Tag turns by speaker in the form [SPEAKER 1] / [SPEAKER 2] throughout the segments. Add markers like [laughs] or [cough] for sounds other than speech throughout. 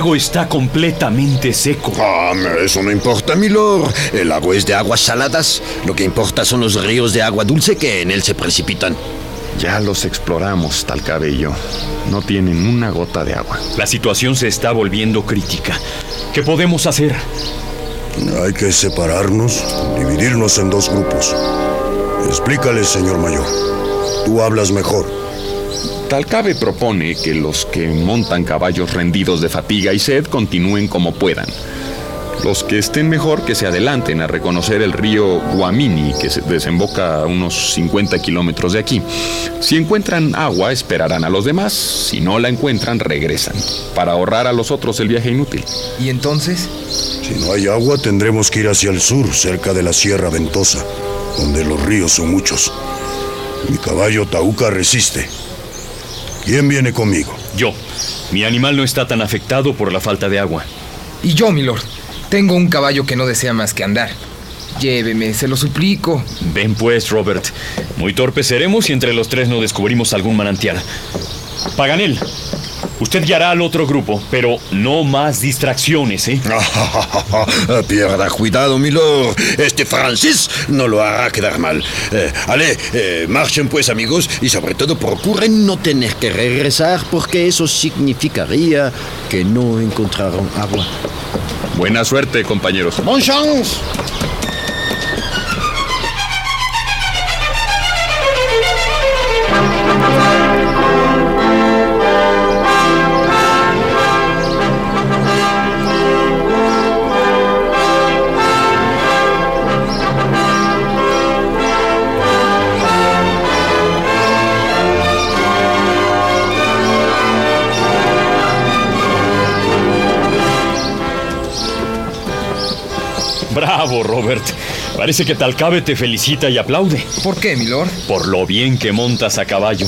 [SPEAKER 1] Lago está completamente seco.
[SPEAKER 2] Ah, eso no importa, milord. El lago es de aguas saladas. Lo que importa son los ríos de agua dulce que en él se precipitan.
[SPEAKER 3] Ya los exploramos, tal cabello. No tienen una gota de agua.
[SPEAKER 1] La situación se está volviendo crítica. ¿Qué podemos hacer?
[SPEAKER 4] Hay que separarnos, dividirnos en dos grupos. Explícale, señor mayor. Tú hablas mejor.
[SPEAKER 3] Talcabe propone que los que montan caballos rendidos de fatiga y sed continúen como puedan. Los que estén mejor que se adelanten a reconocer el río Guamini, que se desemboca a unos 50 kilómetros de aquí. Si encuentran agua, esperarán a los demás. Si no la encuentran, regresan, para ahorrar a los otros el viaje inútil.
[SPEAKER 5] ¿Y entonces?
[SPEAKER 4] Si no hay agua, tendremos que ir hacia el sur, cerca de la Sierra Ventosa, donde los ríos son muchos. Mi caballo Tauca resiste. ¿Quién viene conmigo?
[SPEAKER 1] Yo. Mi animal no está tan afectado por la falta de agua.
[SPEAKER 5] Y yo, milord. Tengo un caballo que no desea más que andar. Lléveme, se lo suplico.
[SPEAKER 1] Ven pues, Robert. Muy torpes seremos si entre los tres no descubrimos algún manantial. Paganel, Usted guiará al otro grupo, pero no más distracciones, ¿eh? [laughs]
[SPEAKER 2] Pierda cuidado, milord. Este Francis no lo hará quedar mal. Eh, ale, eh, marchen pues, amigos, y sobre todo procuren no tener que regresar porque eso significaría que no encontraron agua.
[SPEAKER 3] Buena suerte, compañeros.
[SPEAKER 2] Bon chance.
[SPEAKER 1] Bravo, Robert. Parece que Talcabe te felicita y aplaude.
[SPEAKER 5] ¿Por qué, milord?
[SPEAKER 1] Por lo bien que montas a caballo.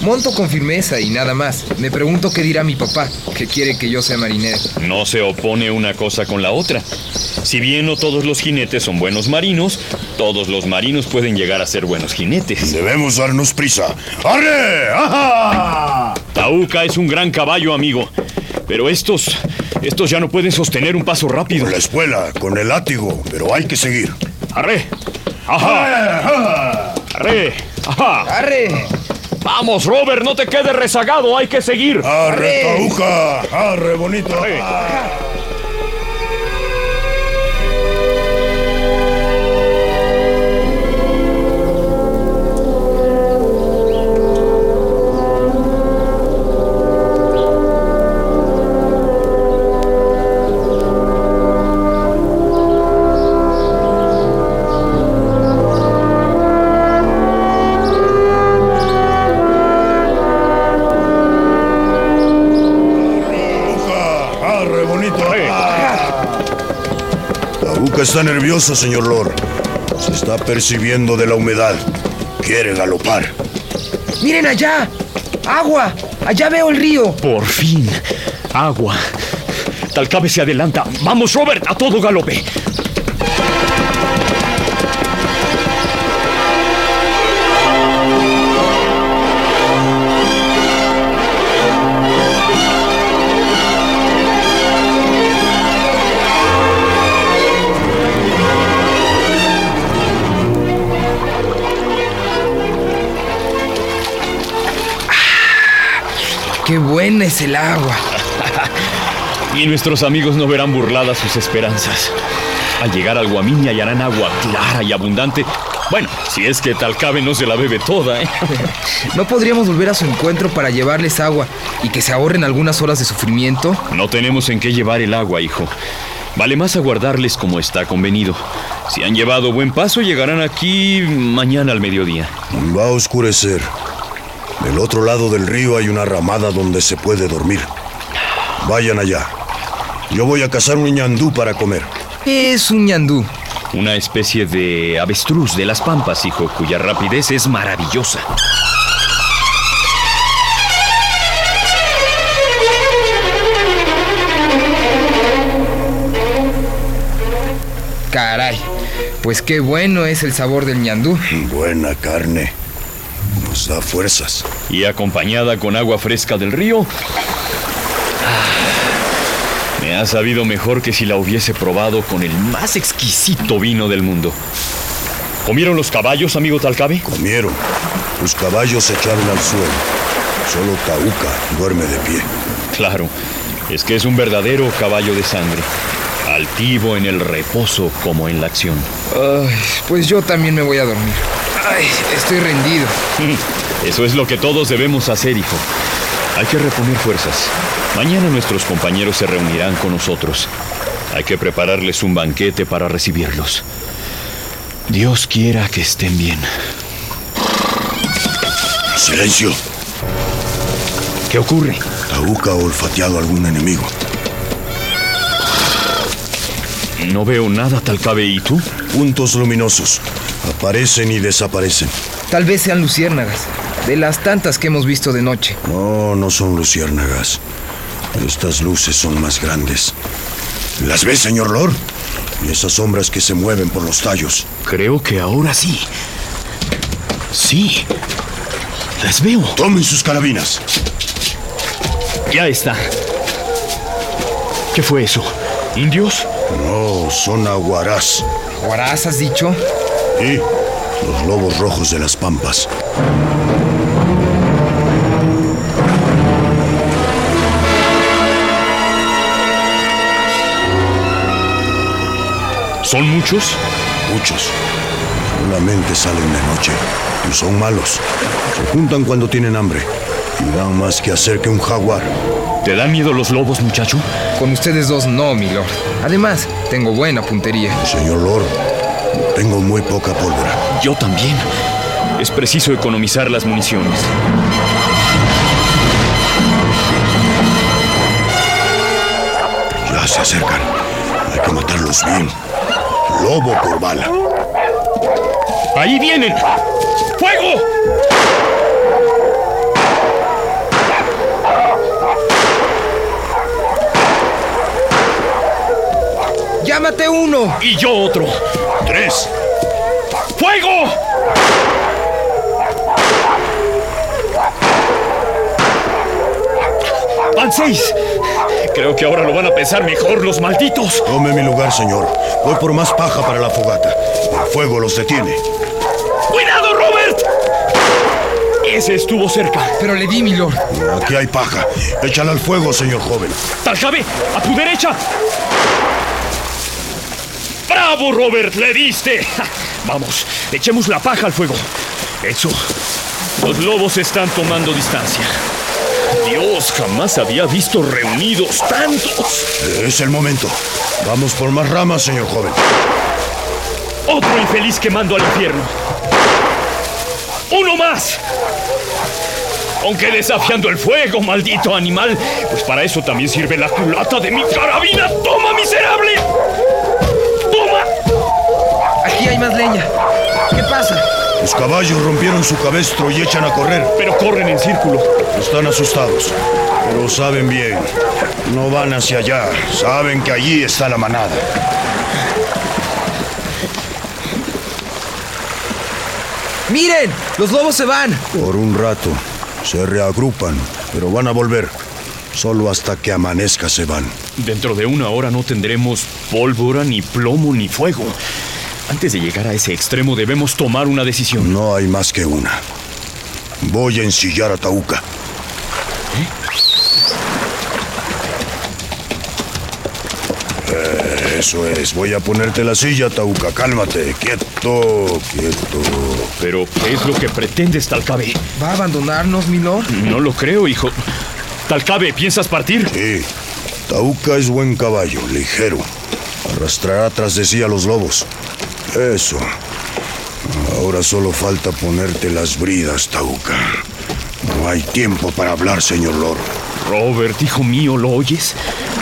[SPEAKER 5] Monto con firmeza y nada más. Me pregunto qué dirá mi papá, que quiere que yo sea marinero.
[SPEAKER 1] No se opone una cosa con la otra. Si bien no todos los jinetes son buenos marinos, todos los marinos pueden llegar a ser buenos jinetes.
[SPEAKER 4] Debemos darnos prisa. ¡Arre! ¡Ajá!
[SPEAKER 1] Tauca es un gran caballo, amigo. Pero estos, estos ya no pueden sostener un paso rápido.
[SPEAKER 4] Con la espuela, con el látigo, pero hay que seguir.
[SPEAKER 1] ¡Arre! ¡Ajá! ¡Arre! ¡Ajá!
[SPEAKER 5] ¡Arre!
[SPEAKER 1] Vamos, Robert, no te quedes rezagado, hay que seguir.
[SPEAKER 4] ¡Arre, Tauca! ¡Arre, bonito!
[SPEAKER 1] Arre.
[SPEAKER 4] Está nervioso, señor Lord. Se está percibiendo de la humedad. Quiere galopar.
[SPEAKER 5] ¡Miren allá! ¡Agua! ¡Allá veo el río!
[SPEAKER 1] Por fin, agua. Talcabe se adelanta. Vamos, Robert, a todo galope.
[SPEAKER 5] Es el agua! [laughs]
[SPEAKER 1] y nuestros amigos no verán burladas sus esperanzas. Al llegar al Guamini hallarán agua clara y abundante. Bueno, si es que Talcabe no se la bebe toda, ¿eh? [laughs]
[SPEAKER 5] ¿No podríamos volver a su encuentro para llevarles agua y que se ahorren algunas horas de sufrimiento?
[SPEAKER 1] No tenemos en qué llevar el agua, hijo. Vale más aguardarles como está convenido. Si han llevado buen paso, llegarán aquí mañana al mediodía.
[SPEAKER 4] Va a oscurecer. Del otro lado del río hay una ramada donde se puede dormir. Vayan allá. Yo voy a cazar un ñandú para comer.
[SPEAKER 5] Es un ñandú.
[SPEAKER 1] Una especie de avestruz de las pampas, hijo, cuya rapidez es maravillosa.
[SPEAKER 5] Caray, pues qué bueno es el sabor del ñandú.
[SPEAKER 4] Buena carne. Nos da fuerzas.
[SPEAKER 1] Y acompañada con agua fresca del río. Me ha sabido mejor que si la hubiese probado con el más exquisito vino del mundo. ¿Comieron los caballos, amigo Talcabe?
[SPEAKER 4] Comieron. Los caballos se echaron al suelo. Solo Tauca duerme de pie.
[SPEAKER 1] Claro, es que es un verdadero caballo de sangre. Altivo en el reposo como en la acción.
[SPEAKER 5] Ay, pues yo también me voy a dormir. Ay, estoy rendido. [laughs]
[SPEAKER 1] Eso es lo que todos debemos hacer, hijo. Hay que reponer fuerzas. Mañana nuestros compañeros se reunirán con nosotros. Hay que prepararles un banquete para recibirlos. Dios quiera que estén bien.
[SPEAKER 4] Silencio.
[SPEAKER 1] ¿Qué ocurre?
[SPEAKER 4] Tauca ha olfateado a algún enemigo.
[SPEAKER 1] No veo nada, Talcabe. ¿Y tú?
[SPEAKER 4] Puntos luminosos. Aparecen y desaparecen.
[SPEAKER 5] Tal vez sean luciérnagas, de las tantas que hemos visto de noche.
[SPEAKER 4] No, no son luciérnagas. Estas luces son más grandes. ¿Las ves, señor Lord? Y esas sombras que se mueven por los tallos.
[SPEAKER 1] Creo que ahora sí. Sí. Las veo.
[SPEAKER 4] Tomen sus carabinas.
[SPEAKER 1] Ya está. ¿Qué fue eso? ¿Indios?
[SPEAKER 4] No, son aguarás.
[SPEAKER 5] ¿Guarás has dicho?
[SPEAKER 4] Y los lobos rojos de las pampas.
[SPEAKER 1] ¿Son muchos?
[SPEAKER 4] Muchos. Solamente salen de noche. Y son malos. Se juntan cuando tienen hambre. Y dan más que hacer que un jaguar.
[SPEAKER 1] ¿Te dan miedo los lobos, muchacho?
[SPEAKER 5] Con ustedes dos no, mi lord. Además, tengo buena puntería.
[SPEAKER 4] Señor Lord, tengo muy poca pólvora.
[SPEAKER 1] Yo también. Es preciso economizar las municiones.
[SPEAKER 4] Ya se acercan. Hay que matarlos bien. Lobo por bala.
[SPEAKER 1] ¡Ahí vienen! ¡Fuego!
[SPEAKER 5] ¡Llámate uno!
[SPEAKER 1] Y yo otro.
[SPEAKER 4] Tres.
[SPEAKER 1] ¡Fuego! ¡Van seis! Creo que ahora lo van a pensar mejor los malditos.
[SPEAKER 4] Tome mi lugar, señor. Voy por más paja para la fogata. El fuego los detiene.
[SPEAKER 1] ¡Cuidado, Robert! Ese estuvo cerca.
[SPEAKER 5] Pero le di, mi lord.
[SPEAKER 4] Aquí hay paja. Échala al fuego, señor joven.
[SPEAKER 1] ¡Talcabe! ¡A tu derecha! ¡Bravo, Robert! ¡Le diste! Vamos, echemos la paja al fuego. Eso. Los lobos están tomando distancia. Dios, jamás había visto reunidos tantos.
[SPEAKER 4] Es el momento. Vamos por más ramas, señor joven.
[SPEAKER 1] Otro infeliz quemando al infierno. ¡Uno más! Aunque desafiando el fuego, maldito animal. Pues para eso también sirve la culata de mi carabina. ¡Toma, miserable!
[SPEAKER 5] Más leña. ¿Qué pasa?
[SPEAKER 4] Los caballos rompieron su cabestro y echan a correr.
[SPEAKER 1] Pero corren en círculo.
[SPEAKER 4] Están asustados, pero saben bien. No van hacia allá. Saben que allí está la manada.
[SPEAKER 5] ¡Miren! ¡Los lobos se van!
[SPEAKER 4] Por un rato. Se reagrupan, pero van a volver. Solo hasta que amanezca se van.
[SPEAKER 1] Dentro de una hora no tendremos pólvora, ni plomo, ni fuego. Antes de llegar a ese extremo debemos tomar una decisión.
[SPEAKER 4] No hay más que una. Voy a ensillar a Tauca. Eso es. Voy a ponerte la silla, Tauca. Cálmate. Quieto, quieto.
[SPEAKER 1] Pero, ¿qué es lo que pretendes, Talcabe?
[SPEAKER 5] ¿Va a abandonarnos, milord?
[SPEAKER 1] No lo creo, hijo. Talcabe, ¿piensas partir?
[SPEAKER 4] Sí. Tauca es buen caballo, ligero. Arrastrará tras de sí a los lobos. Eso. Ahora solo falta ponerte las bridas, Tauca. No hay tiempo para hablar, señor Lord.
[SPEAKER 1] Robert, hijo mío, ¿lo oyes?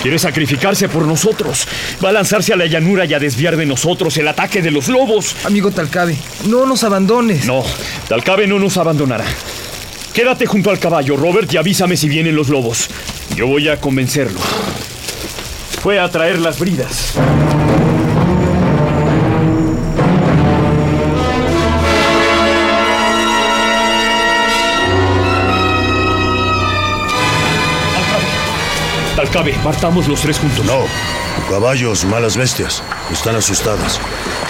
[SPEAKER 1] Quiere sacrificarse por nosotros. Va a lanzarse a la llanura y a desviar de nosotros el ataque de los lobos.
[SPEAKER 5] Amigo Talcabe, no nos abandones.
[SPEAKER 1] No, Talcabe no nos abandonará. Quédate junto al caballo, Robert, y avísame si vienen los lobos. Yo voy a convencerlo. Fue a traer las bridas. Talcabe, partamos los tres juntos.
[SPEAKER 4] No. Caballos, malas bestias. Están asustadas.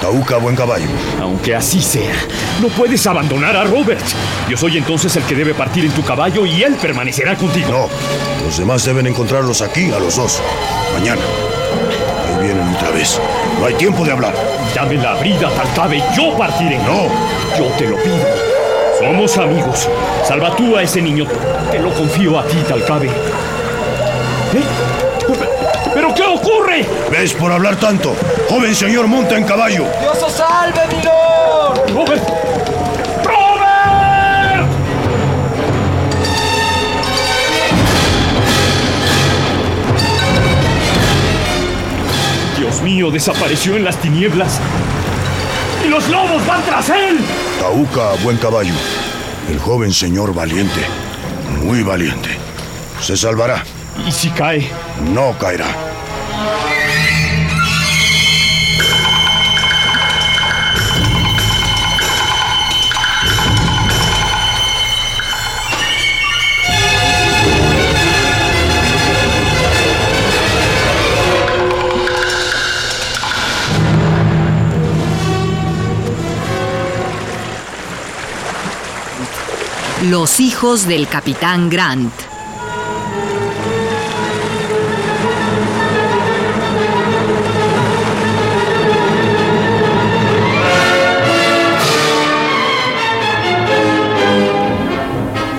[SPEAKER 4] Tauca, buen caballo.
[SPEAKER 1] Aunque así sea, no puedes abandonar a Robert. Yo soy entonces el que debe partir en tu caballo y él permanecerá contigo.
[SPEAKER 4] No. Los demás deben encontrarlos aquí, a los dos. Mañana. Ahí vienen otra vez. No hay tiempo de hablar.
[SPEAKER 1] Dame la brida, Talcabe, yo partiré.
[SPEAKER 4] No.
[SPEAKER 1] Yo te lo pido. Somos amigos. Salva tú a ese niño. Te lo confío a ti, Talcabe. ¿Eh? ¿Pero qué ocurre?
[SPEAKER 4] ¿Ves por hablar tanto? Joven señor monta en caballo.
[SPEAKER 5] ¡Dios os salve, milord!
[SPEAKER 1] ¡Robert! ¡Robert! Dios mío, desapareció en las tinieblas. ¡Y los lobos van tras él!
[SPEAKER 4] Tauca, buen caballo. El joven señor valiente. Muy valiente. Se salvará.
[SPEAKER 1] ¿Y si cae?
[SPEAKER 4] No caerá.
[SPEAKER 6] Los hijos del capitán Grant.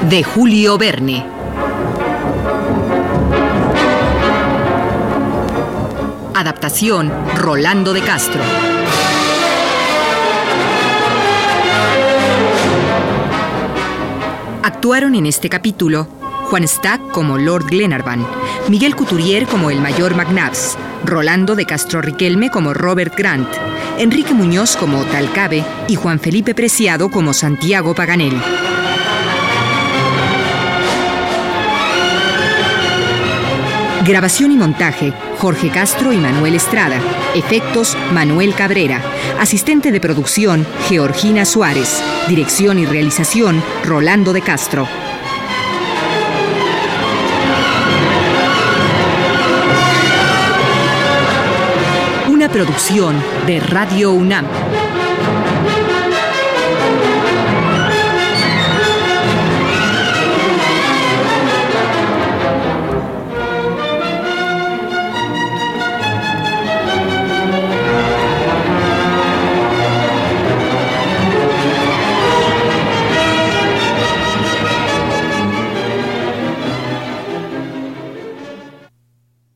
[SPEAKER 6] De Julio Verne. Adaptación Rolando de Castro. Actuaron en este capítulo Juan Stack como Lord Glenarvan, Miguel Couturier como el mayor McNabbs, Rolando de Castro Riquelme como Robert Grant, Enrique Muñoz como Talcabe y Juan Felipe Preciado como Santiago Paganel. Grabación y montaje, Jorge Castro y Manuel Estrada. Efectos, Manuel Cabrera. Asistente de producción, Georgina Suárez. Dirección y realización, Rolando de Castro. Una producción de Radio UNAM.